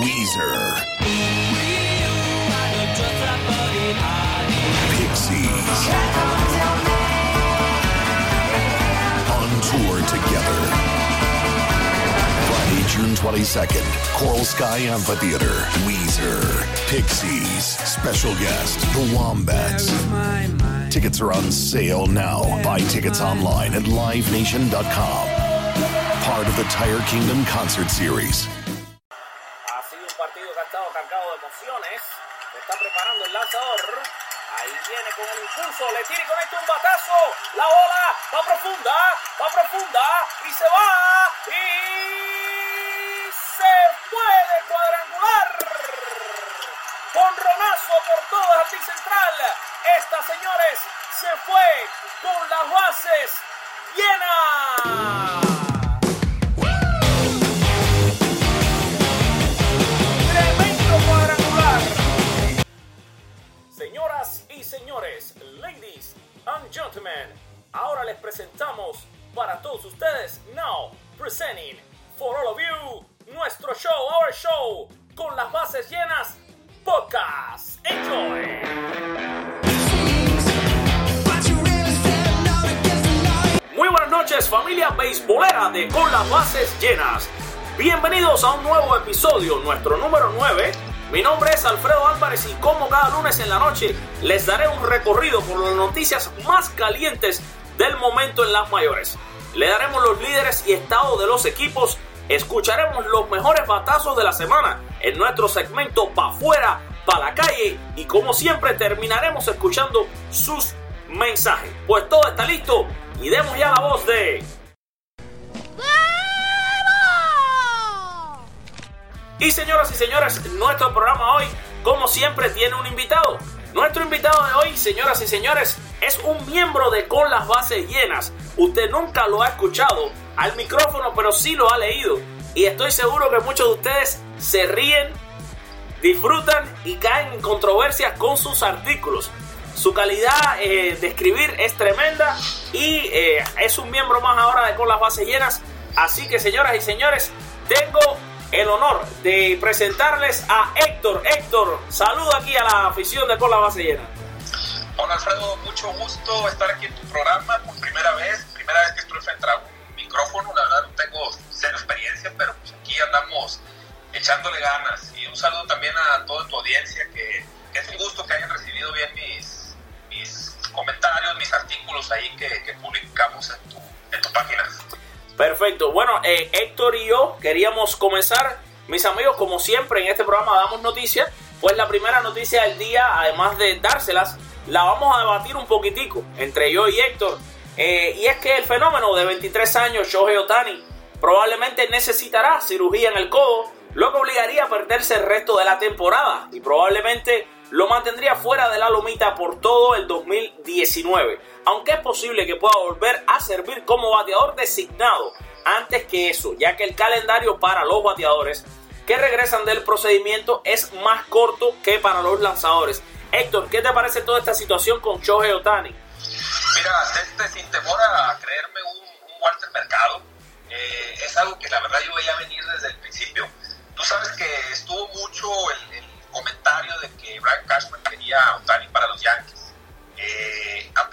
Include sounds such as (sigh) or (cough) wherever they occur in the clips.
Weezer. Pixies. On tour together. Friday, June 22nd, Coral Sky Amphitheater. Weezer. Pixies. Special guest, The Wombats. Tickets are on sale now. Buy tickets online at livenation.com. Part of the Tire Kingdom concert series. La bola va profunda. Va profunda. Y se va. Y se puede cuadrangular. Con Ronazo por el jardín central. Esta, señores, se fue con las bases llenas. Tremendo cuadrangular. Señoras y señores, and gentlemen, ahora les presentamos para todos ustedes, now presenting for all of you, nuestro show, our show, con las bases llenas, podcast. Enjoy. Muy buenas noches familia beisbolera de Con las bases llenas. Bienvenidos a un nuevo episodio, nuestro número 9. Mi nombre es Alfredo Álvarez y como cada lunes en la noche les daré un recorrido por las noticias más calientes del momento en las mayores. Le daremos los líderes y estado de los equipos, escucharemos los mejores batazos de la semana en nuestro segmento Pa' afuera, pa' la calle y como siempre terminaremos escuchando sus mensajes. Pues todo está listo y demos ya la voz de... Y señoras y señores, nuestro programa hoy, como siempre, tiene un invitado. Nuestro invitado de hoy, señoras y señores, es un miembro de Con las Bases Llenas. Usted nunca lo ha escuchado al micrófono, pero sí lo ha leído. Y estoy seguro que muchos de ustedes se ríen, disfrutan y caen en controversias con sus artículos. Su calidad eh, de escribir es tremenda y eh, es un miembro más ahora de Con las Bases Llenas. Así que, señoras y señores, tengo el honor de presentarles a Héctor. Héctor, saludo aquí a la afición de Con la Base Llena. Hola Alfredo, mucho gusto estar aquí en tu programa por primera vez, primera vez que estoy frente a un micrófono, la verdad no tengo cero experiencia, pero pues aquí andamos echándole ganas y un saludo también a toda tu audiencia que, que es un gusto que hayan recibido bien mis, mis comentarios, mis artículos ahí que, que publicamos en tu, en tu página. Perfecto. Bueno, eh, Héctor y yo queríamos comenzar, mis amigos, como siempre en este programa damos noticias. Pues la primera noticia del día, además de dárselas, la vamos a debatir un poquitico entre yo y Héctor. Eh, y es que el fenómeno de 23 años, Shohei Otani, probablemente necesitará cirugía en el codo, lo que obligaría a perderse el resto de la temporada y probablemente lo mantendría fuera de la lomita por todo el 2019, aunque es posible que pueda volver a servir como bateador designado antes que eso, ya que el calendario para los bateadores que regresan del procedimiento es más corto que para los lanzadores. Héctor, ¿qué te parece toda esta situación con Shohei Otani? Mira, este, sin temor a creerme un, un Walter Mercado, eh, es algo que la verdad yo veía venir desde el principio. Tú sabes que estuvo mucho el, el comentario de que Brian Cashman quería a Otani para los Yankees. Eh,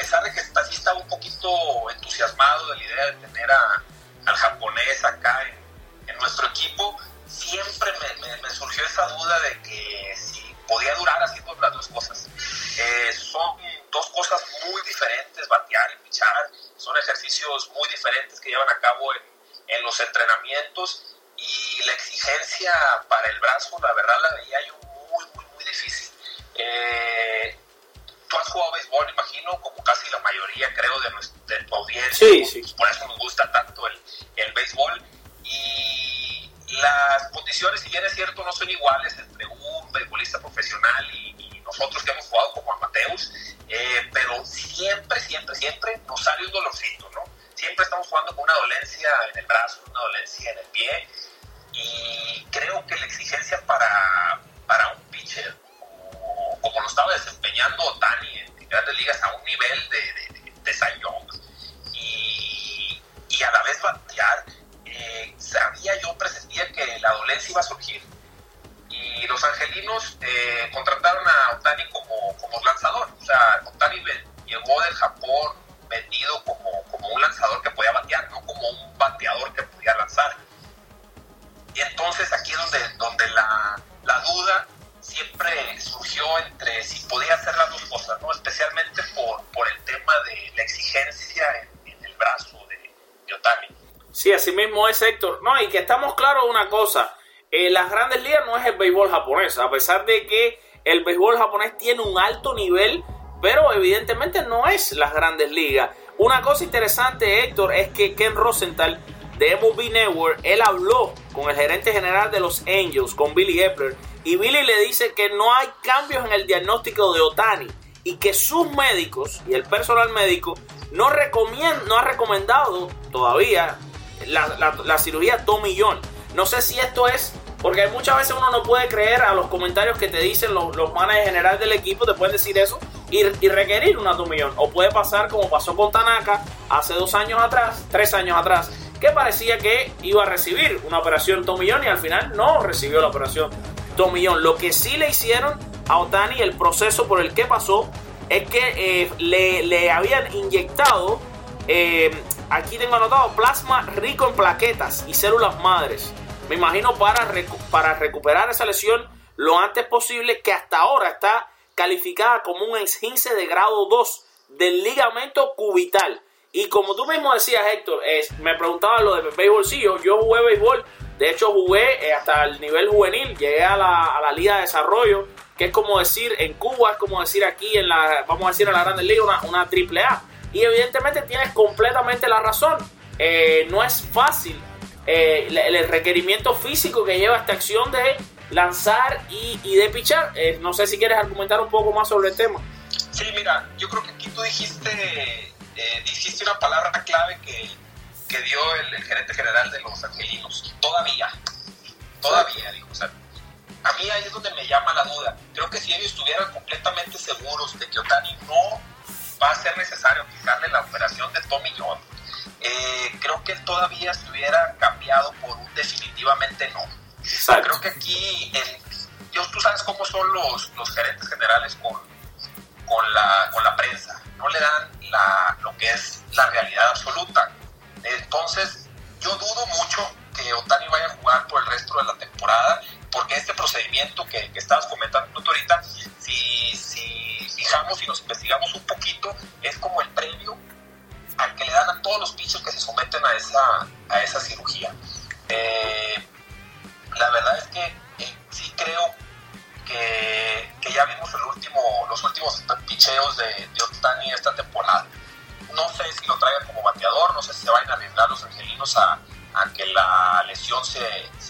pesar de que sí estaba un poquito entusiasmado de la idea de tener a, al japonés acá en, en nuestro equipo, siempre me, me, me, surgió esa duda de que si podía durar haciendo las dos cosas. Eh, son dos cosas muy diferentes, batear y pichar, son ejercicios muy diferentes que llevan a cabo en, en los entrenamientos y la exigencia para el brazo, la verdad la veía yo muy, muy, muy difícil. Eh, tú has jugado béisbol, imagino, como casi la mayoría, creo, de, nuestra, de tu audiencia. Sí, sí. Por eso nos gusta tanto el, el béisbol. Y las condiciones, si bien es cierto, no son iguales entre un beisbolista profesional y, y nosotros que hemos jugado como amateurs, eh, pero siempre, siempre, siempre nos sale un dolorcito, ¿no? Siempre estamos jugando con una dolencia en el brazo, una dolencia en el pie, y creo que la exigencia para, para un pitcher, como, como lo estaba desempeñando Otani en, grandes ligas, a un nivel de, de, de, de y, y a la vez batear, eh, sabía yo, presentía que la dolencia iba a surgir. los angelinos eh, contrataron a Otani como, como lanzador. O sea, Otani llegó del Japón vendido como, como un lanzador que podía batear, no como un bateador que podía lanzar. Y entonces aquí es donde, donde la, la duda siempre entre si podía hacer las dos cosas, ¿no? especialmente por, por el tema de la exigencia en, el brazo de, de, Otani. Sí, así mismo es Héctor. No, y que estamos claros una cosa, eh, las grandes ligas no es el béisbol japonés, a pesar de que el béisbol japonés tiene un alto nivel, pero evidentemente no es las grandes ligas. Una cosa interesante, Héctor, es que Ken Rosenthal de MLB Network, él habló con el gerente general de los Angels, con Billy Epler, y Billy le dice que no hay cambios en el diagnóstico de Otani y que sus médicos y el personal médico no, no ha recomendado todavía la, cirugía Tommy John. No sé si esto es porque muchas veces uno no puede creer a los comentarios que te dicen los, los managers generales del equipo, te pueden decir eso y, y requerir una John. O puede pasar como pasó con Tanaka hace dos años atrás, tres años atrás, que parecía que iba a recibir una operación John y al final no recibió la operación millón. Lo que sí le hicieron a Otani, el proceso por el que pasó, es que eh, le, habían inyectado, eh, aquí tengo anotado, plasma rico en plaquetas y células madres. Me imagino para, para recuperar esa lesión lo antes posible, que hasta ahora está calificada como un esguince de grado 2 del ligamento cubital. Y como tú mismo decías, Héctor, es, me preguntaba lo de béisbol. Sí, yo, yo jugué béisbol de hecho, jugué eh, hasta el nivel juvenil, llegué a la, a la Liga de Desarrollo, que es como decir en Cuba, es como decir aquí en la, vamos a decir en la Grande Liga, una, una triple A. Y evidentemente tienes completamente la razón. Eh, no es fácil eh, el, requerimiento físico que lleva esta acción de lanzar y, y de pichar. no sé si quieres argumentar un poco más sobre el tema. Sí, mira, yo creo que aquí tú dijiste, dijiste una palabra clave que que dio el, gerente general de los angelinos. Todavía, todavía, dijo. O sea, a mí ahí es donde me llama la duda. Creo que si ellos estuvieran completamente seguros de que Otani no va a ser necesario quitarle la operación de Tommy John, eh, creo que él todavía se hubiera cambiado por un definitivamente no. creo que aquí, el, tú sabes cómo son los, los gerentes generales con, con, la, con la prensa. No le dan la, lo que es la realidad absoluta entonces, yo dudo mucho que Otani vaya a jugar por el resto de la temporada, porque este procedimiento que, que estabas comentando tú ahorita, si, si fijamos y nos investigamos un poquito, es como el previo al que le dan a todos los pichos que se someten a esa, a esa cirugía. Eh, la verdad es que eh, sí creo que, que, ya vimos el último, los últimos picheos de, de Otani esta temporada no sé si lo traigan como bateador, no sé si se vayan a arriesgar los angelinos a, que la lesión se,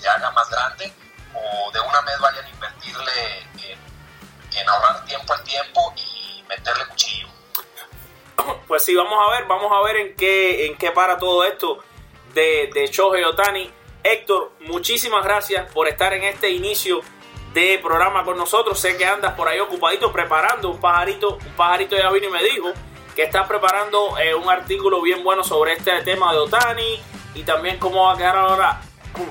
haga más grande o de una vez vayan a invertirle en, ahorrar tiempo al tiempo y meterle cuchillo. (coughs) Pues sí, vamos a ver, vamos a ver en qué, en qué para todo esto de, de Shohei Otani. Héctor, muchísimas gracias por estar en este inicio de programa con nosotros. Sé que andas por ahí ocupadito preparando un pajarito. Un pajarito ya vino y me dijo que está preparando eh, un artículo bien bueno sobre este tema de Otani y también cómo va a quedar ahora,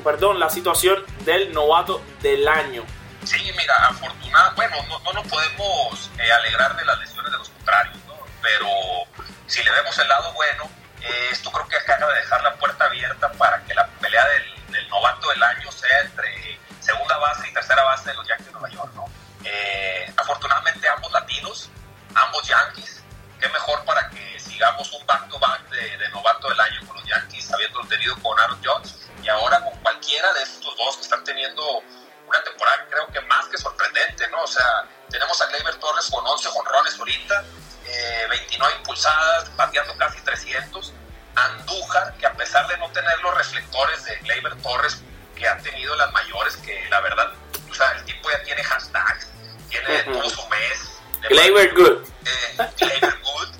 perdón, la situación del novato del año. Sí, mira, afortunadamente, bueno, no, nos podemos eh, alegrar de las lesiones de los contrarios, ¿no? pero si le vemos el lado bueno, eh, esto creo que acaba de dejar la puerta abierta para que la pelea del, del, novato del año sea entre segunda base y tercera base de los Yankees de Nueva York, ¿no? afortunadamente ambos latinos, ambos Yankees, qué mejor para que sigamos un back-to-back de, novato del año con los Yankees, habiendo tenido con Aaron Jones y ahora con cualquiera de estos dos que están teniendo una temporada creo que más que sorprendente, ¿no? O sea, tenemos a Gleyber Torres con 11 jonrones ahorita, 29 eh, impulsadas, bateando casi 300. Andújar, que a pesar de no tener los reflectores de Gleyber Torres que han tenido las mayores, que la verdad, o sea, el tipo ya tiene hashtags, tiene, todo su mes, Gleyber Good. Eh, Good,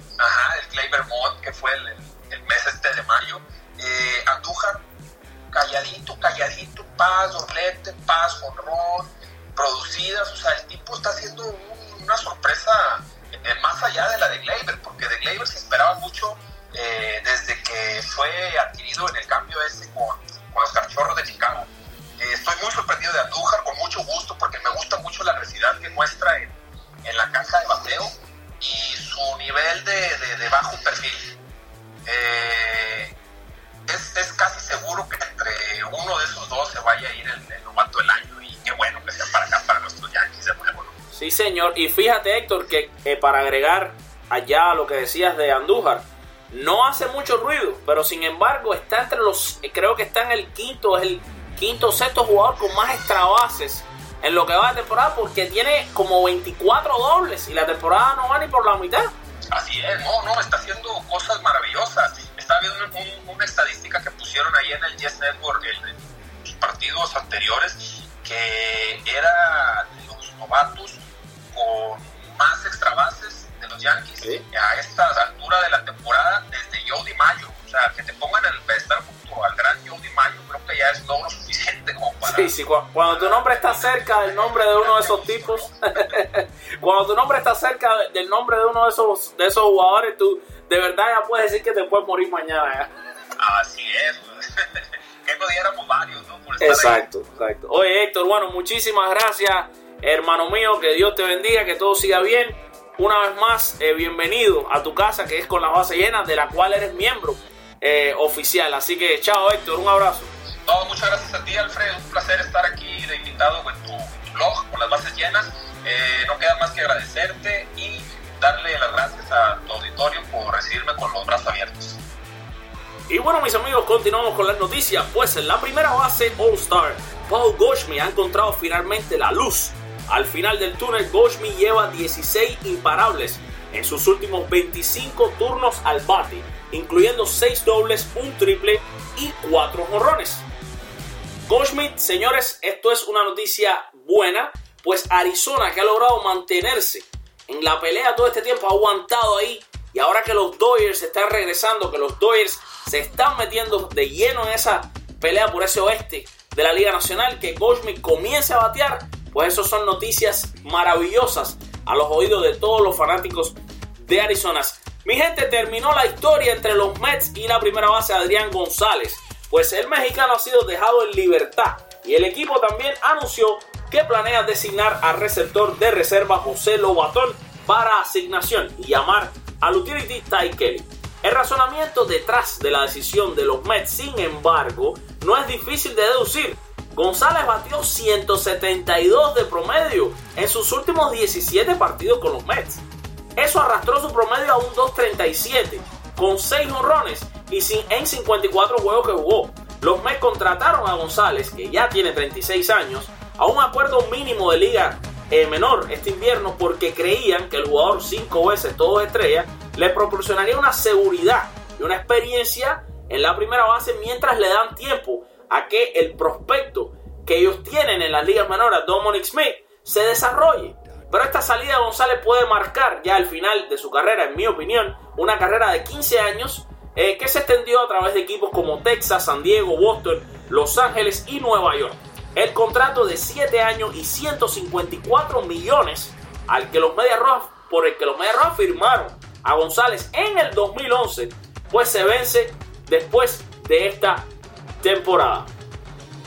Y fíjate, Héctor, que eh, para agregar allá lo que decías de Andújar, no hace mucho ruido, pero sin embargo está entre los, eh, creo que está en el quinto, el quinto sexto jugador con más extra bases en lo que va de temporada porque tiene como 24 dobles y la temporada no va ni por la mitad. Así es, no, no, está haciendo cosas maravillosas. Estaba viendo una estadística que pusieron ahí en el Yes Network en los partidos anteriores que era Yankees a esta altura de la temporada desde Jody Mayo. O sea, que te pongan el pedestal junto al gran Jody Mayo, creo que ya es logro suficiente como para. Sí, sí, cuando tu nombre está cerca del nombre de uno de esos tipos, (laughs) cuando tu nombre está cerca del nombre de uno de esos, de esos jugadores, tú de verdad ya puedes decir que te puedes morir mañana. Así es. (laughs) que no diéramos varios, ¿no? exacto, exacto. Oye, Héctor, bueno, muchísimas gracias, hermano mío. Que Dios te bendiga, que todo siga bien. Una vez más, eh, bienvenido a tu casa, que es con la base llena, de la cual eres miembro eh, oficial. Así que, chao, Héctor, un abrazo. No, muchas gracias a ti, Alfredo. Un placer estar aquí de invitado en tu, blog con las bases llenas. Eh, no queda más que agradecerte y darle las gracias a tu auditorio por recibirme con los brazos abiertos. Y bueno, mis amigos, continuamos con las noticias. Pues en la primera base All-Star, Paul Goldschmidt ha encontrado finalmente la luz al final del túnel, Goldschmidt lleva 16 imparables en sus últimos 25 turnos al bate, incluyendo 6 dobles, un triple y 4 jorrones. Goldschmidt, señores, esto es una noticia buena, pues Arizona, que ha logrado mantenerse en la pelea todo este tiempo, ha aguantado ahí. Y ahora que los Dodgers están regresando, que los Dodgers se están metiendo de lleno en esa pelea por ese oeste de la Liga Nacional, que Goldschmidt comience a batear, pues eso son noticias maravillosas a los oídos de todos los fanáticos de Arizona. Mi gente, terminó la historia entre los Mets y la primera base Adrián González, pues el mexicano ha sido dejado en libertad y el equipo también anunció que planea designar al receptor de reserva José Lobatón para asignación y llamar al utility Ty Kelly. El razonamiento detrás de la decisión de los Mets, sin embargo, no es difícil de deducir, González batió 172 de promedio en sus últimos 17 partidos con los Mets. Eso arrastró su promedio a un 2.37 con 6 honrones y en 54 juegos que jugó. Los Mets contrataron a González, que ya tiene 36 años, a un acuerdo mínimo de liga eh, menor este invierno porque creían que el jugador 5 veces todo estrella le proporcionaría una seguridad y una experiencia en la primera base mientras le dan tiempo a que el prospecto que ellos tienen en las ligas menores, Dominic Smith, se desarrolle. Pero esta salida de González puede marcar ya el final de su carrera, en mi opinión, una carrera de 15 años eh, que se extendió a través de equipos como Texas, San Diego, Boston, Los Ángeles y Nueva York. El contrato de 7 años y 154 millones al que los Medias Rojas, por el que los Medias Rojas firmaron a González en el 2011, pues se vence después de esta temporada.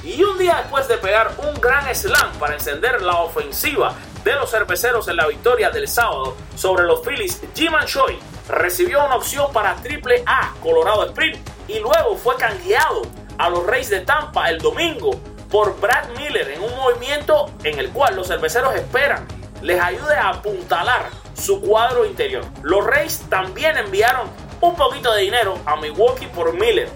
Y un día después de pegar un gran slam para encender la ofensiva de los cerveceros en la victoria del sábado sobre los Phillies, Jim Choi recibió una opción para Triple A Colorado Sprint y luego fue canjeado a los Reyes de Tampa el domingo por Brad Miller en un movimiento en el cual los cerveceros esperan les ayude a apuntalar su cuadro interior. Los Reyes también enviaron un poquito de dinero a Milwaukee por Miller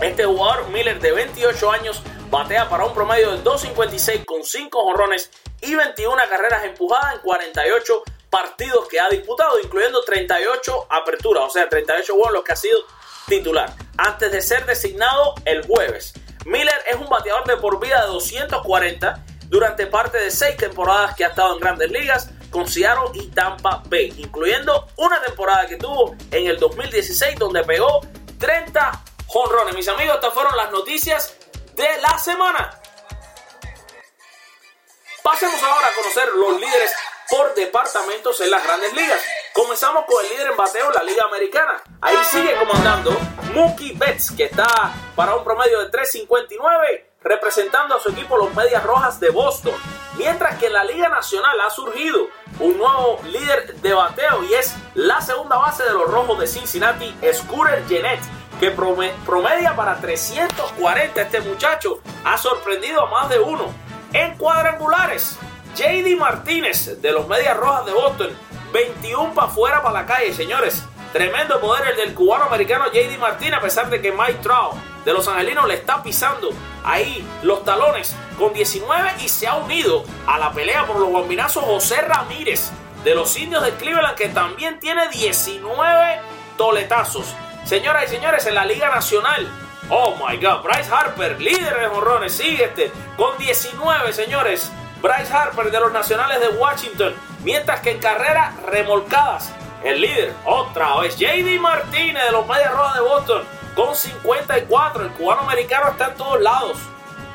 este jugador, Miller, de 28 años, batea para un promedio de 2.56 con 5 jonrones y 21 carreras empujadas en 48 partidos que ha disputado, incluyendo 38 aperturas, o sea, 38 juegos que ha sido titular, antes de ser designado el jueves. Miller es un bateador de por vida de 240 durante parte de 6 temporadas que ha estado en grandes ligas con Seattle y Tampa Bay, incluyendo una temporada que tuvo en el 2016 donde pegó 30 jonrones. Mis amigos, estas fueron las noticias de la semana. Pasemos ahora a conocer los líderes por departamentos en las grandes ligas. Comenzamos con el líder en bateo la Liga Americana. Ahí sigue comandando Mookie Betts, que está para un promedio de 3.59, representando a su equipo los Medias Rojas de Boston. Mientras que en la Liga Nacional ha surgido un nuevo líder de bateo y es la segunda base de los Rojos de Cincinnati, Scooter Gennett que promedia para 340. Este muchacho ha sorprendido a más de uno en cuadrangulares. JD Martínez de los Medias Rojas de Boston, 21 para afuera para la calle, señores. Tremendo poder el del cubano americano JD Martínez, a pesar de que Mike Trout de los angelinos le está pisando ahí los talones con 19 y se ha unido a la pelea por los bombinazos José Ramírez de los indios de Cleveland, que también tiene 19 toletazos. Señoras y señores, en la Liga Nacional, oh my God, Bryce Harper, líder de morrones, sigue este con 19, señores. Bryce Harper de los Nacionales de Washington, mientras que en carreras remolcadas, el líder, otra vez, JD Martínez de los Medias Rojas de Boston, con 54. El cubano americano está en todos lados.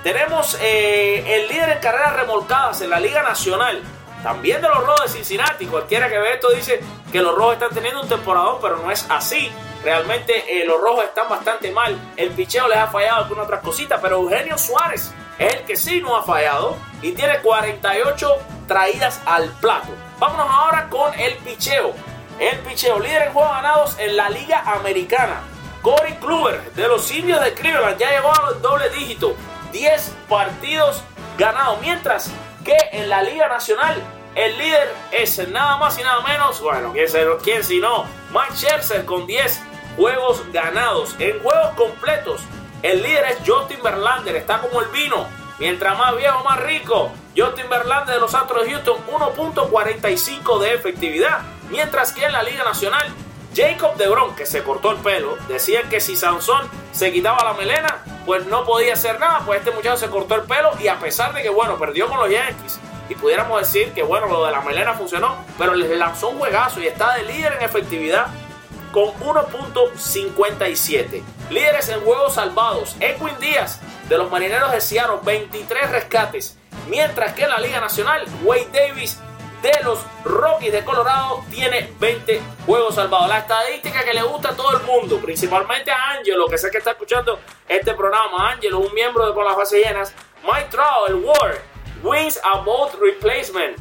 Tenemos eh, el líder en carreras remolcadas en la Liga Nacional, también de los Rojos de Cincinnati. Cualquiera que ve esto dice que los Rojos están teniendo un temporadón, pero no es así. Realmente eh, los Rojos están bastante mal. El picheo les ha fallado algunas otras cositas, pero Eugenio Suárez es el que sí no ha fallado y tiene 48 traídas al plato. Vámonos ahora con el picheo. El picheo, líder en juegos ganados en la Liga Americana. Corey Kluber de los indios de Cleveland ya llegó a los doble dígito. 10 partidos ganados. Mientras que en la Liga Nacional el líder es nada más y nada menos, bueno, ¿quién, quién si no? Mike Scherzer con 10 juegos ganados. En juegos completos, el líder es Justin Verlander, está como el vino. Mientras más viejo, más rico. Justin Verlander de los Astros de Houston, 1.45 de efectividad. Mientras que en la Liga Nacional, Jacob DeGrom, que se cortó el pelo, decían que si Sansón se quitaba la melena, pues no podía hacer nada, pues este muchacho se cortó el pelo y a pesar de que, bueno, perdió con los Yankees y pudiéramos decir que, bueno, lo de la melena funcionó, pero les lanzó un juegazo y está de líder en efectividad con 1.57. Líderes en juegos salvados, Edwin Díaz de los Marineros de Seattle, 23 rescates, mientras que en la Liga Nacional, Wade Davis de los Rockies de Colorado tiene 20 juegos salvados. La estadística que le gusta a todo el mundo, principalmente a Angelo, que sé que está escuchando este programa. Angelo, un miembro de Con las Bases Llenas. Mike Trout, el War, wins about replacement.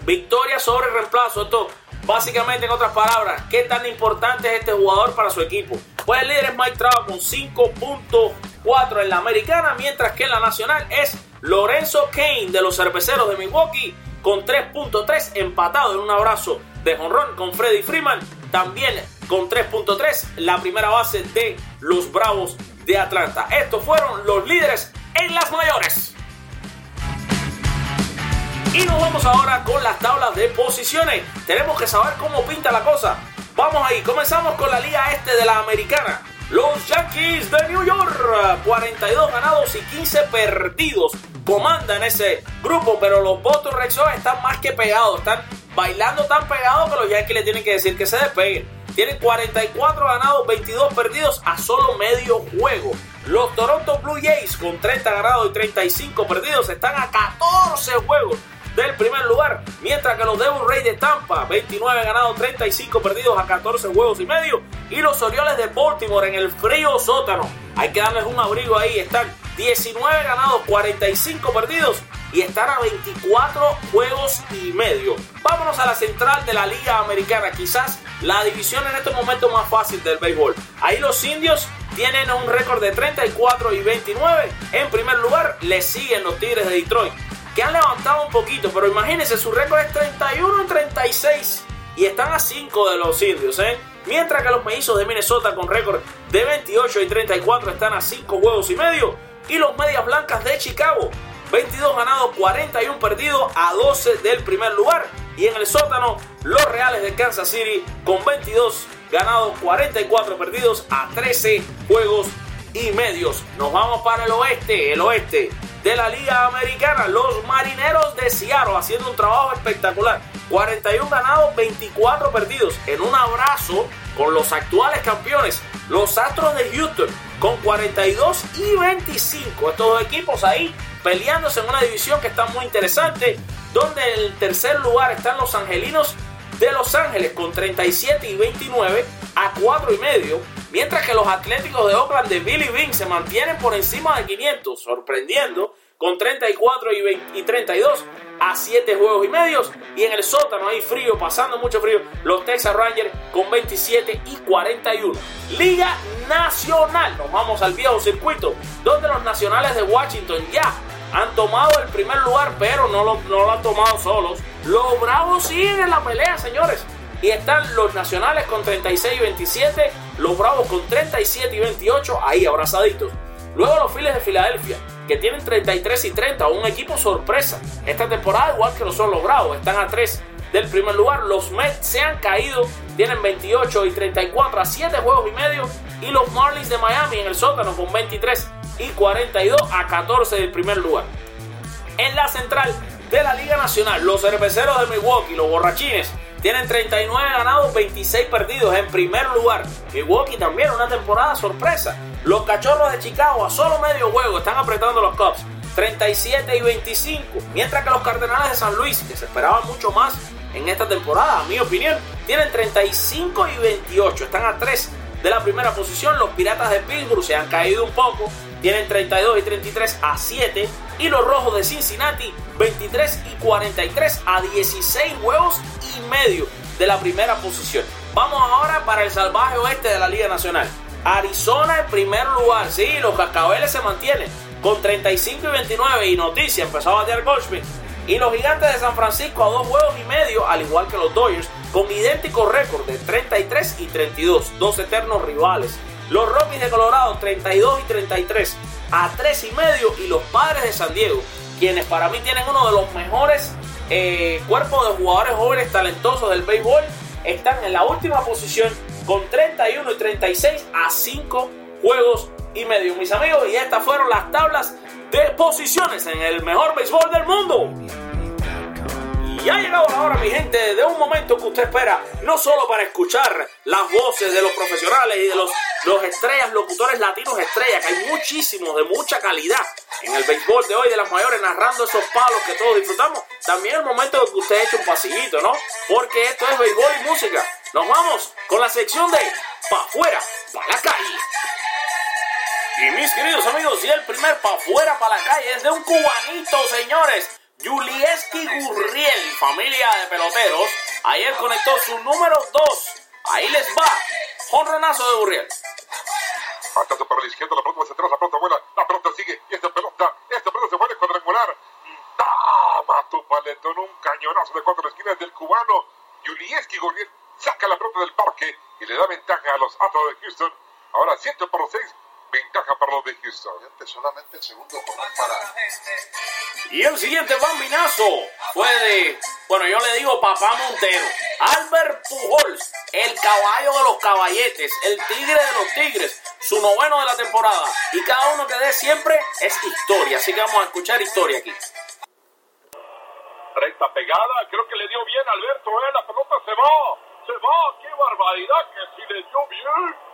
Victoria sobre reemplazo. Esto, básicamente, en otras palabras, ¿qué tan importante es este jugador para su equipo? Pues el líder es Mike Trout con 5.4 en la americana, mientras que en la nacional es Lorenzo Kane de los cerveceros de Milwaukee con 3.3 empatado en un abrazo de jonrón con Freddy Freeman. También con 3.3 la primera base de los Bravos de Atlanta. Estos fueron los líderes en las mayores. Y nos vamos ahora con las tablas de posiciones. Tenemos que saber cómo pinta la cosa. Vamos ahí, comenzamos con la liga este de la americana. Los Yankees de New York, 42 ganados y 15 perdidos comandan ese grupo, pero los Boston Red Sox están más que pegados, están bailando tan pegados que los Yankees le tienen que decir que se despeguen. Tienen 44 ganados, 22 perdidos a solo medio juego. Los Toronto Blue Jays con 30 ganados y 35 perdidos están a 14 juegos del primer lugar, mientras que los Devil Rays de Tampa, 29 ganados, 35 perdidos a 14 juegos y medio, y los Orioles de Baltimore en el frío sótano. Hay que darles un abrigo ahí, están 19 ganados, 45 perdidos y están a 24 juegos y medio. Vámonos a la central de la Liga Americana, quizás la división en estos momentos más fácil del béisbol. Ahí los indios tienen un récord de 34 y 29. En primer lugar, le siguen los Tigres de Detroit, que han levantado un poquito, pero imagínense, su récord es 31 y 36 y están a 5 de los indios, ¿eh? Mientras que los mellizos de Minnesota con récord de 28 y 34 están a 5 juegos y medio y los Medias Blancas de Chicago. 22 ganados, 41 perdidos a 12 del primer lugar. Y en el sótano, los Reales de Kansas City con 22 ganados, 44 perdidos a 13 juegos y medios. Nos vamos para el oeste, el oeste de la Liga Americana. Los Marineros de Seattle haciendo un trabajo espectacular. 41 ganados, 24 perdidos. En un abrazo con los actuales campeones, los Astros de Houston con 42 y 25. Estos dos equipos ahí peleándose en una división que está muy interesante, donde en el tercer lugar están los Angelinos de Los Ángeles con 37 y 29 a 4 y medio, mientras que los Atléticos de Oakland de Billy Bean se mantienen por encima de 500, sorprendiendo con 34 y, 32 a 7 juegos y medios. Y en el sótano hay frío, pasando mucho frío, los Texas Rangers con 27 y 41. Liga Nacional, nos vamos al viejo circuito, donde los nacionales de Washington ya han tomado el primer lugar, pero no lo, no lo han tomado solos. Los Bravos siguen en la pelea, señores. Y están los Nacionales con 36 y 27, los Bravos con 37 y 28, ahí abrazaditos. Luego los Phillies de Filadelfia, que tienen 33 y 30, un equipo sorpresa. Esta temporada, igual que lo son los Bravos, están a 3 del primer lugar. Los Mets se han caído, tienen 28 y 34 a 7 juegos y medio. Y los Marlins de Miami en el sótano con 23 y 42 a 14 del primer lugar. En la central de la Liga Nacional, los cerveceros de Milwaukee, los borrachines, tienen 39 ganados, 26 perdidos en primer lugar. Milwaukee también una temporada sorpresa. Los cachorros de Chicago a solo medio juego están apretando los Cubs. 37 y 25. Mientras que los Cardenales de San Luis, que se esperaban mucho más en esta temporada, a mi opinión, tienen 35 y 28. Están a 3 de la primera posición. Los Piratas de Pittsburgh se han caído un poco. Tienen 32 y 33 a 7. Y los Rojos de Cincinnati 23 y 43 a 16 juegos y medio de la primera posición. Vamos ahora para el salvaje oeste de la Liga Nacional. Arizona en primer lugar. Sí, los cascabeles se mantienen con 35 y 29. Y noticia, empezó a batear Goldschmidt. Y los gigantes de San Francisco a dos juegos y medio, al igual que los Dodgers, con idéntico récord de 33 y 32, dos eternos rivales. Los Rockies de Colorado 32 y 33 a 3 y medio y los Padres de San Diego, quienes para mí tienen uno de los mejores eh, cuerpos de jugadores jóvenes talentosos del béisbol, están en la última posición con 31 y 36 a 5 juegos y medio, mis amigos. Y estas fueron las tablas de posiciones en el mejor béisbol del mundo. Y ha llegado la hora, mi gente, de un momento que usted espera, no solo para escuchar las voces de los profesionales y de los, los estrellas, locutores latinos estrellas, que hay muchísimos de mucha calidad en el béisbol de hoy de las mayores, narrando esos palos que todos disfrutamos. También el momento de que usted eche un pasillito, ¿no? Porque esto es béisbol y música. Nos vamos con la sección de Pa' afuera, pa' la calle. Y mis queridos amigos, y el primer pa' afuera, pa' la calle es de un cubanito, señores. Julieski Gurriel, familia de peloteros, ayer conectó su número 2. Ahí les va. Honronazo de Gurriel. Batazo para la izquierda, la pelota se atrás, la pelota vuela, la pelota sigue, y esta pelota, esta pelota se vuelve cuadrangular. Tama tu paletón, un cañonazo de cuatro esquinas del cubano. Julieski Gurriel saca la pelota del parque y le da ventaja a los Astros de Houston. Ahora 7 por 6, ventaja para los de Houston. Solamente el segundo corner para Y el siguiente bambinazo fue de, bueno, yo le digo papá Montero. Albert Pujols, el caballo de los caballetes, el tigre de los tigres, su noveno de la temporada. Y cada uno que dé siempre es historia. Así que vamos a escuchar historia aquí. Recta pegada, creo que le dio bien Alberto, ¿eh? la pelota se va, se va, qué barbaridad que si le dio bien.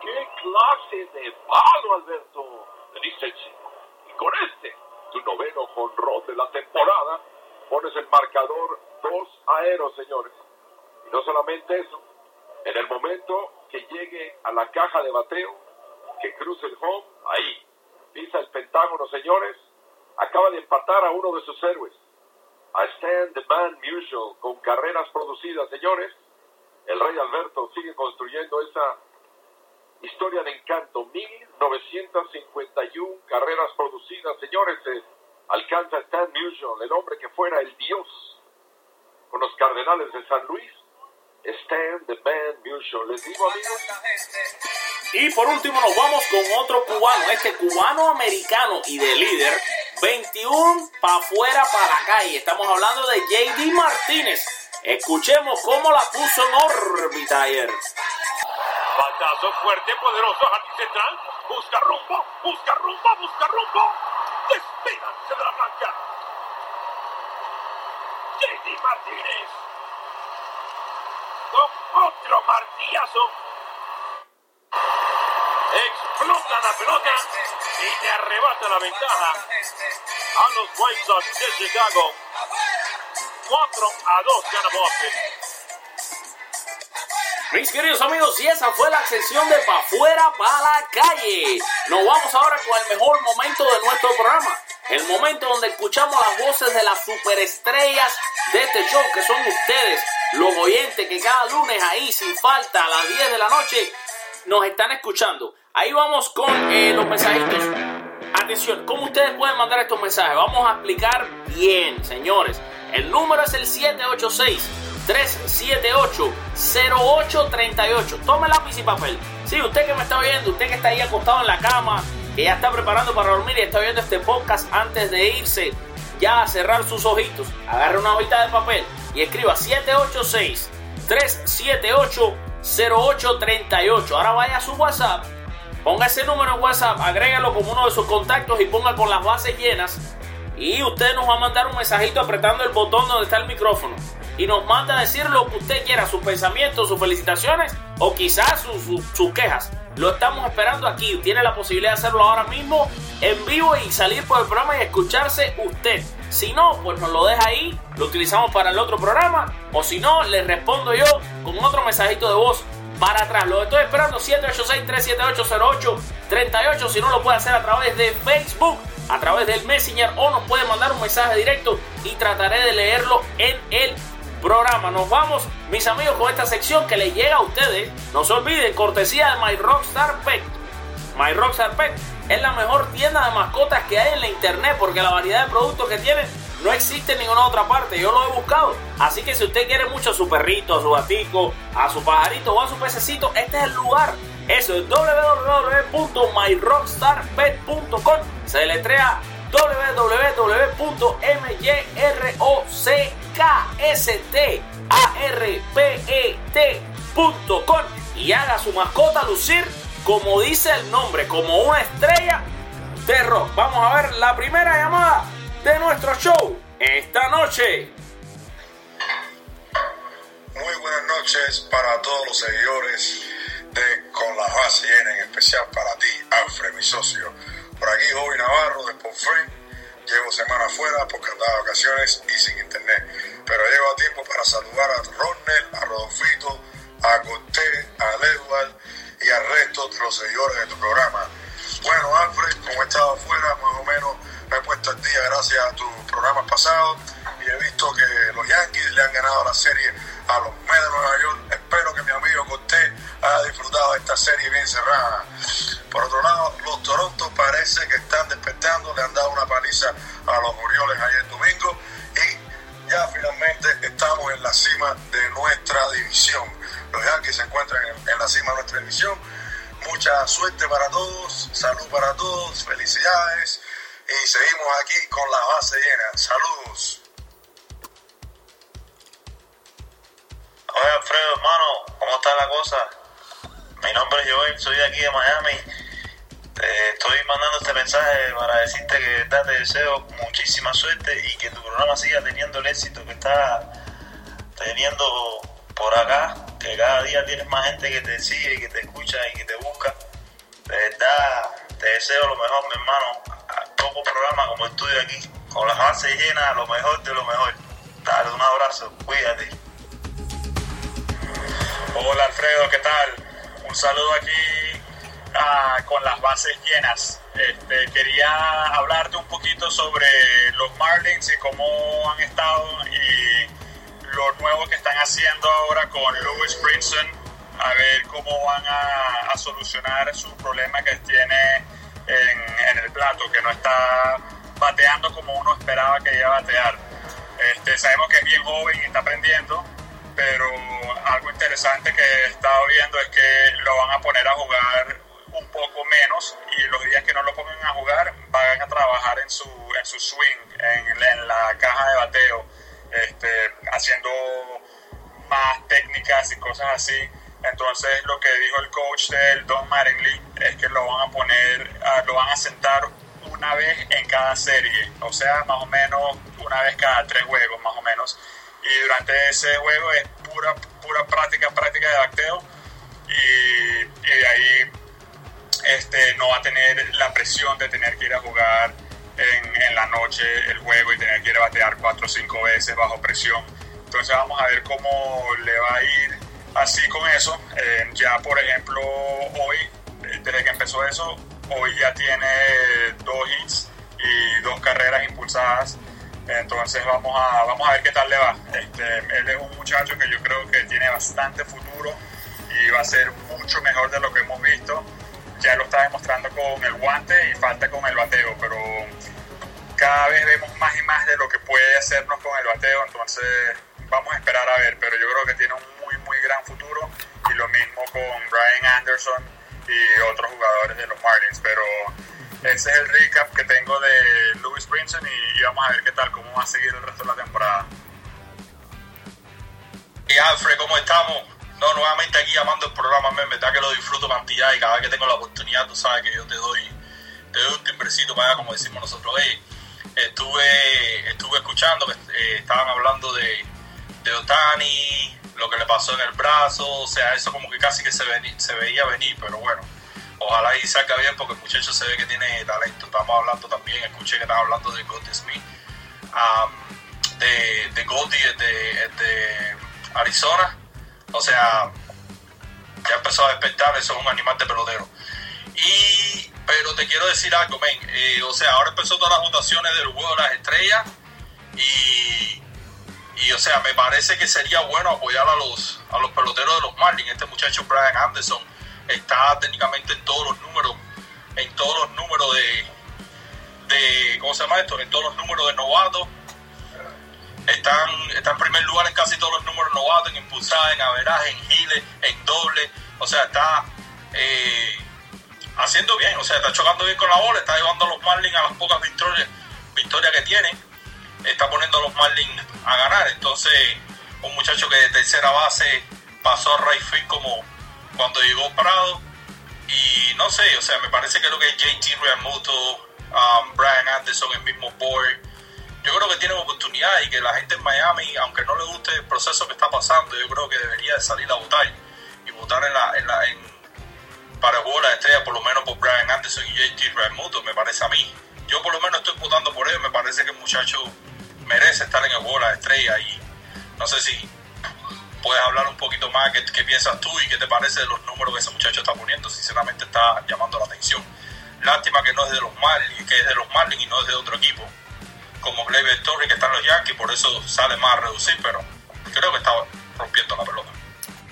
¡Qué clase de palo, Alberto! Le diste el cinco. Y con este, tu noveno jonrón de la temporada, pones el marcador 2 a 0, señores. Y no solamente eso, en el momento que llegue a la caja de bateo, que cruce el home, ahí, pisa el pentágono, señores, acaba de empatar a uno de sus héroes, a Stan the Man Musial, con carreras producidas, señores. El Rey Alberto sigue construyendo esa historia de encanto. 1951 carreras producidas, señores. eh, alcanza Stan Musial, el hombre que fuera el dios con los Cardenales de San Luis. Stan the Man Musial. Les digo, amigos, Y por último nos vamos con otro cubano, este cubano americano y de líder, 21 para afuera para la calle. Estamos hablando de JD Martínez. Escuchemos cómo la puso en órbita ayer. Batazo fuerte, poderoso, jardín central. Busca rumbo, busca rumbo, busca rumbo. Despídanse de la blanca. JD Martínez. Con otro martillazo. Explota la pelota y le arrebata la ventaja a los White Sox de Chicago. 4 a 2 gana Boston. Mis queridos amigos, y esa fue la sección de Pa' Fuera para la calle. Nos vamos ahora con el mejor momento de nuestro programa. El momento donde escuchamos las voces de las superestrellas de este show, que son ustedes, los oyentes que cada lunes ahí, sin falta, a las 10 de la noche, nos están escuchando. Ahí vamos con eh, los mensajitos. Atención, ¿cómo ustedes pueden mandar estos mensajes? Vamos a explicar bien, señores. El número es el 786-378-0838. Tome lápiz y papel. Sí, usted que me está oyendo, usted que está ahí acostado en la cama, que ya está preparando para dormir y está viendo este podcast antes de irse ya a cerrar sus ojitos, agarre una hojita de papel y escriba 786-378-0838. Ahora vaya a su WhatsApp, ponga ese número en WhatsApp, agrégalo como uno de sus contactos y ponga con las bases llenas. Y usted nos va a mandar un mensajito apretando el botón donde está el micrófono. Y nos manda a decir lo que usted quiera, sus pensamientos, sus felicitaciones o quizás sus, quejas. Lo estamos esperando aquí. Tiene la posibilidad de hacerlo ahora mismo en vivo y salir por el programa y escucharse usted. Si no, pues nos lo deja ahí, lo utilizamos para el otro programa. O si no, le respondo yo con otro mensajito de voz para atrás. Lo estoy esperando 786-378-0838. Si no, lo puede hacer a través de Facebook, a través del Messenger o nos puede mandar un mensaje directo y trataré de leerlo en el programa. Nos vamos, mis amigos, con esta sección que les llega a ustedes. No se olviden, cortesía de My Rockstar Pet. My Rockstar Pet es la mejor tienda de mascotas que hay en la internet porque la variedad de productos que tienen no existe en ninguna otra parte. Yo lo he buscado. Así que si usted quiere mucho a su perrito, a su gatico, a su pajarito o a su pececito, este es el lugar. Eso es www.myrockstarpet.com. Se deletrea www.myrockstarpet.com y haga su mascota lucir como dice el nombre, como una estrella de rock. Vamos a ver la primera llamada de nuestro show esta noche. Muy buenas noches para todos los seguidores de Con la Base en especial para ti, Alfred, mi socio. Por aquí, Joey Navarro de Friend. Llevo semana afuera porque andaba de vacaciones y sin internet. Pero llevo a tiempo para saludar a Ronel, a Rodolfito, a Cortés, a Edward y al resto de los seguidores de tu programa. Bueno, Alfred, como he estado afuera, más o menos me he puesto al día gracias a tus programas pasados y he visto que los Yankees le han ganado la serie a los Mets de Nueva York. Espero que mi amigo Cortés haya disfrutado de esta serie bien cerrada. Por otro lado, los Toronto parece que están despertando, le han dado una paliza a los Orioles ayer domingo y ya finalmente estamos en la cima de nuestra división. Los Yankees se encuentran en, la cima de nuestra división. Mucha suerte para todos, salud para todos, felicidades y seguimos aquí con la base llena. Saludos. Hola Alfredo, hermano, ¿cómo está la cosa? Nombre es Joel, soy de aquí de Miami. Te estoy mandando este mensaje para decirte que te deseo muchísima suerte y que tu programa siga teniendo el éxito que está teniendo por acá, que cada día tienes más gente que te sigue, que te escucha y que te busca. De verdad, te deseo lo mejor, mi hermano. Como programa como estudio aquí, con las bases llenas, lo mejor de lo mejor. Dale un abrazo, cuídate. Hola Alfredo, ¿qué tal? Un saludo aquí ah, con las bases llenas. Este, quería hablarte un poquito sobre los Marlins y cómo han estado y lo nuevo que están haciendo ahora con Lewis Brinson, a ver cómo van a, solucionar su problema que tiene en, el plato, que no está bateando como uno esperaba que iba a batear. Este, sabemos que es bien joven y está aprendiendo, pero algo interesante que he estado viendo es que lo van a poner a jugar un poco menos y los días que no lo pongan a jugar van a trabajar en su, en su swing, en, la caja de bateo, este, haciendo más técnicas y cosas así. Entonces lo que dijo el coach del Don Mattingly es que lo van a poner, lo van a sentar una vez en cada serie, o sea, más o menos una vez cada tres juegos, más o menos y durante ese juego es pura, pura práctica, práctica de bateo y, de ahí este, no va a tener la presión de tener que ir a jugar en, en, la noche el juego y tener que ir a batear cuatro o cinco veces bajo presión. Entonces vamos a ver cómo le va a ir así con eso. Eh, ya por ejemplo hoy, desde que empezó eso, hoy ya tiene dos hits y dos carreras impulsadas entonces vamos a, vamos a ver qué tal le va. Este, él es un muchacho que yo creo que tiene bastante futuro y va a ser mucho mejor de lo que hemos visto. ya lo está demostrando con el guante y falta con el bateo, pero cada vez vemos más y más de lo que puede hacernos con el bateo, entonces vamos a esperar a ver, pero yo creo que tiene un muy, muy gran futuro y lo mismo con Brian Anderson y otros jugadores de los Marlins, pero ese es el recap que tengo de Louis Brinson y, vamos a ver qué tal, cómo va a seguir el resto de la temporada. Y Alfred, ¿cómo estamos? No, nuevamente aquí llamando el programa, me verdad que lo disfruto cantidad y cada vez que tengo la oportunidad, tú sabes que yo te doy, te doy un timbrecito para allá, como decimos nosotros. Hey, estuve, estuve escuchando que eh, estaban hablando de, de Otani, lo que le pasó en el brazo, o sea, eso como que casi que se veía venir, pero bueno, ojalá y salga bien porque el muchacho se ve que tiene talento. Estamos hablando también, escuché que estaban hablando de Goldie Smith, de, de Goldie de, de Arizona, o sea, ya empezó a despertar, eso es un animal de pelotero. Y, pero te quiero decir algo, men, eh, o sea, ahora empezó todas las votaciones del juego de las estrellas y y o sea, me parece que sería bueno apoyar a los, a los peloteros de los Marlins. Este muchacho Brian Anderson está técnicamente en todos los números, en todos los números de, de ¿cómo se llama esto? En todos los números de novatos. Están, está en primer lugar en casi todos los números novatos, en impulsada, en averaje, en giles, en doble. O sea, está eh, haciendo bien, o sea, está chocando bien con la bola, está llevando a los Marlins a las pocas victorias, victorias que tienen está poniendo a los Marlins a ganar. Entonces, un muchacho que de tercera base pasó a right como cuando llegó Prado. Y no sé, o sea, me parece que lo que es JT Realmuto, um, Brian Anderson, el mismo Boyd, yo creo que tienen oportunidad y que la gente en Miami, aunque no le guste el proceso que está pasando, yo creo que debería de salir a votar y votar en la, en la para el de la estrella, por lo menos por Brian Anderson y JT Realmuto, me parece a mí. Yo por lo menos estoy votando por él, me parece que el muchacho merece estar en el juego de la estrella y no sé si puedes hablar un poquito más qué, qué, piensas tú y qué te parece de los números que ese muchacho está poniendo, sinceramente está llamando la atención. Lástima que no es de los Marlins, que es de los Marlins y no es de otro equipo, como Gleyber Torres que está en los Yankees, por eso sale más a reducir, pero creo que está rompiendo la pelota.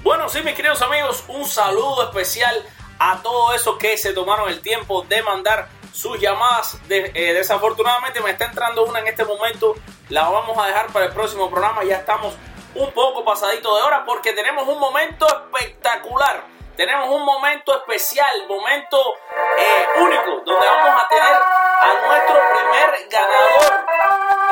Bueno, sí, mis queridos amigos, un saludo especial a todos esos que se tomaron el tiempo de mandar sus llamadas. Eh, desafortunadamente me está entrando una en este momento. La vamos a dejar para el próximo programa. Ya estamos un poco pasadito de hora porque tenemos un momento espectacular. Tenemos un momento especial, momento eh, único, donde vamos a tener a nuestro primer ganador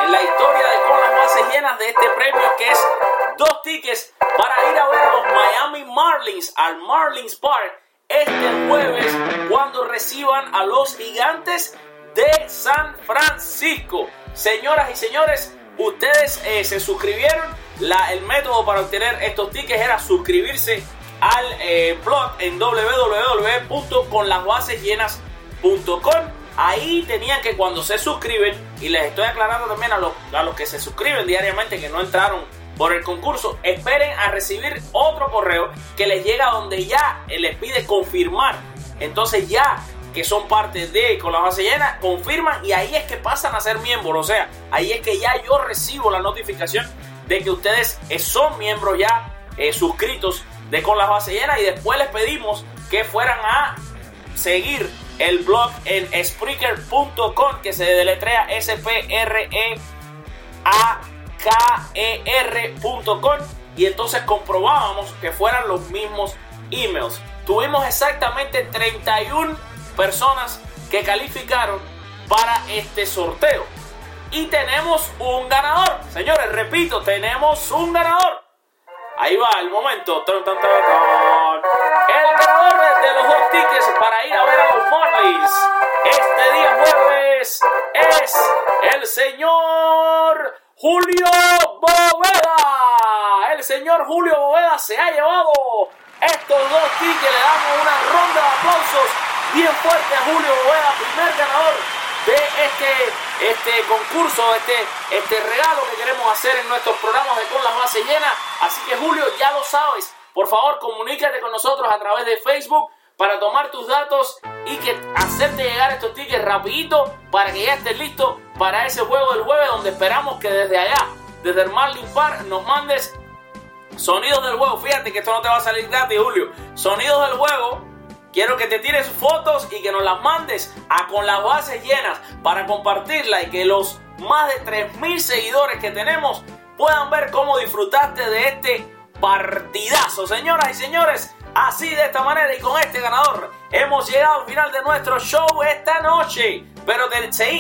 en la historia de con las bases llenas de este premio, que es dos tickets para ir a ver a los Miami Marlins al Marlins Park este jueves cuando reciban a los gigantes de San Francisco. Señoras y señores, ustedes eh, se suscribieron. La, el método para obtener estos tickets era suscribirse al eh, blog en www.conlasbasesllenas.com. Ahí tenían que cuando se suscriben, y les estoy aclarando también a los, a los que se suscriben diariamente que no entraron por el concurso, esperen a recibir otro correo que les llega donde ya les pide confirmar. Entonces ya que son parte de con la base llena, confirman y ahí es que pasan a ser miembros. O sea, ahí es que ya yo recibo la notificación de que ustedes eh, son miembros ya eh, suscritos de con la base llena y después les pedimos que fueran a seguir el blog en Spreaker.com que se deletrea S P R E A ker.com y entonces comprobábamos que fueran los mismos emails. Tuvimos exactamente 31 personas que calificaron para este sorteo. Y tenemos un ganador. Señores, repito, tenemos un ganador. Ahí va el momento. El ganador de los dos tickets para ir a ver a los Marlins este día jueves es el señor Julio Boveda. El señor Julio Boveda se ha llevado estos dos tickets. Le damos una ronda de aplausos bien fuerte a Julio Boveda, primer ganador de este, este concurso, este, este regalo que queremos hacer en nuestros programas de Con las Bases Llenas. Así que Julio, ya lo sabes. Por favor, comunícate con nosotros a través de Facebook para tomar tus datos y que hacerte llegar estos tickets rapidito para que ya estés listo para ese juego del jueves donde esperamos que desde allá, desde el Marlin Park, nos mandes sonidos del juego. Fíjate que esto no te va a salir gratis, Julio. Sonidos del juego quiero que te tires fotos y que nos las mandes a con las bases llenas para compartirla y que los más de 3.000 seguidores que tenemos puedan ver cómo disfrutaste de este partidazo. Señoras y señores, así de esta manera y con este ganador hemos llegado al final de nuestro show esta noche. Pero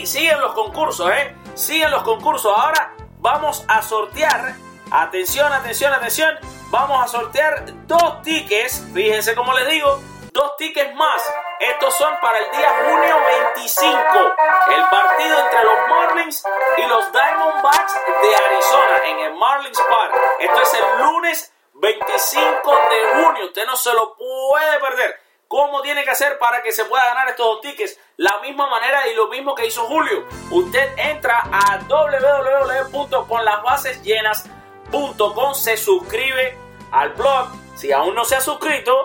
siguen los concursos, ¿eh? Siguen los concursos. Ahora vamos a sortear. Atención, atención, atención. Vamos a sortear dos tickets. Fíjense como les digo. Dos tickets más. Estos son para el día junio 25. El partido entre los Marlins y los Diamondbacks de Arizona en el Marlins Park. Esto es el lunes 25 de junio. Usted no se lo puede perder. ¿Cómo tiene que hacer para que se pueda ganar estos dos tickets? La misma manera y lo mismo que hizo Julio. Usted entra a www.conlasbasesllenas.com, se suscribe al blog si aún no se ha suscrito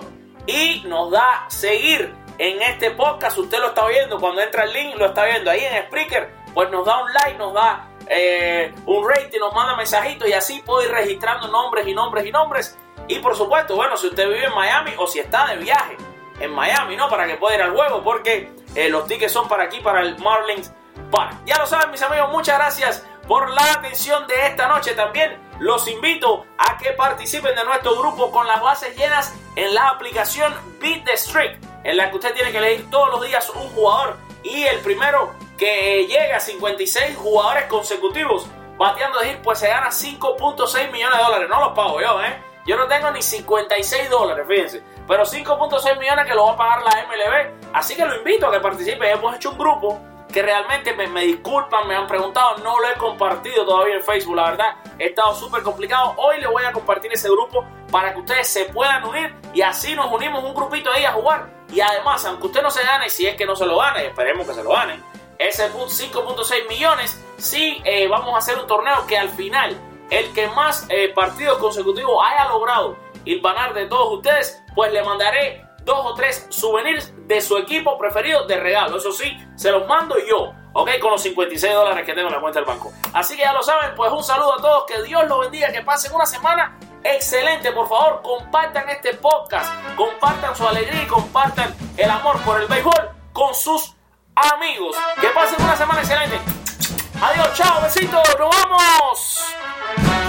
y nos da seguir en este podcast. Usted lo está viendo cuando entra el link, lo está viendo ahí en Spreaker. Pues nos da un like, nos da eh, un rating, nos manda mensajitos y así puedo ir registrando nombres y nombres y nombres. Y por supuesto, bueno, si usted vive en Miami o si está de viaje en Miami, ¿no? Para que pueda ir al juego, porque eh, los tickets son para aquí, para el Marlins Park. Ya lo saben, mis amigos, muchas gracias por la atención de esta noche. También los invito a que participen de nuestro grupo con las bases llenas en la aplicación Beat the Streak, en la que usted tiene que elegir todos los días un jugador y el primero que llega a 56 jugadores consecutivos bateando de hit, pues se gana 5.6 millones de dólares. No los pago yo, ¿eh? Yo no tengo ni 56 dólares, fíjense. Pero 5.6 millones que lo va a pagar la MLB. Así que lo invito a que participe. Hemos hecho un grupo que realmente me, disculpan, me han preguntado, no lo he compartido todavía en Facebook, la verdad, he estado súper complicado. Hoy le voy a compartir ese grupo para que ustedes se puedan unir y así nos unimos un grupito ahí a jugar. Y además, aunque usted no se gane, si es que no se lo gane, esperemos que se lo gane, ese 5.6 millones, sí eh, vamos a hacer un torneo que al final el que más eh, partidos consecutivos haya logrado ir ganar de todos ustedes, pues le mandaré dos o tres souvenirs de su equipo preferido de regalo. Eso sí, se los mando yo, ¿ok? Con los 56 dólares que tengo en la cuenta del banco. Así que ya lo saben, pues un saludo a todos, que Dios los bendiga, que pasen una semana excelente. Por favor, compartan este podcast, compartan su alegría y compartan el amor por el béisbol con sus amigos. Que pasen una semana excelente. Adiós, chao, besitos, nos vamos.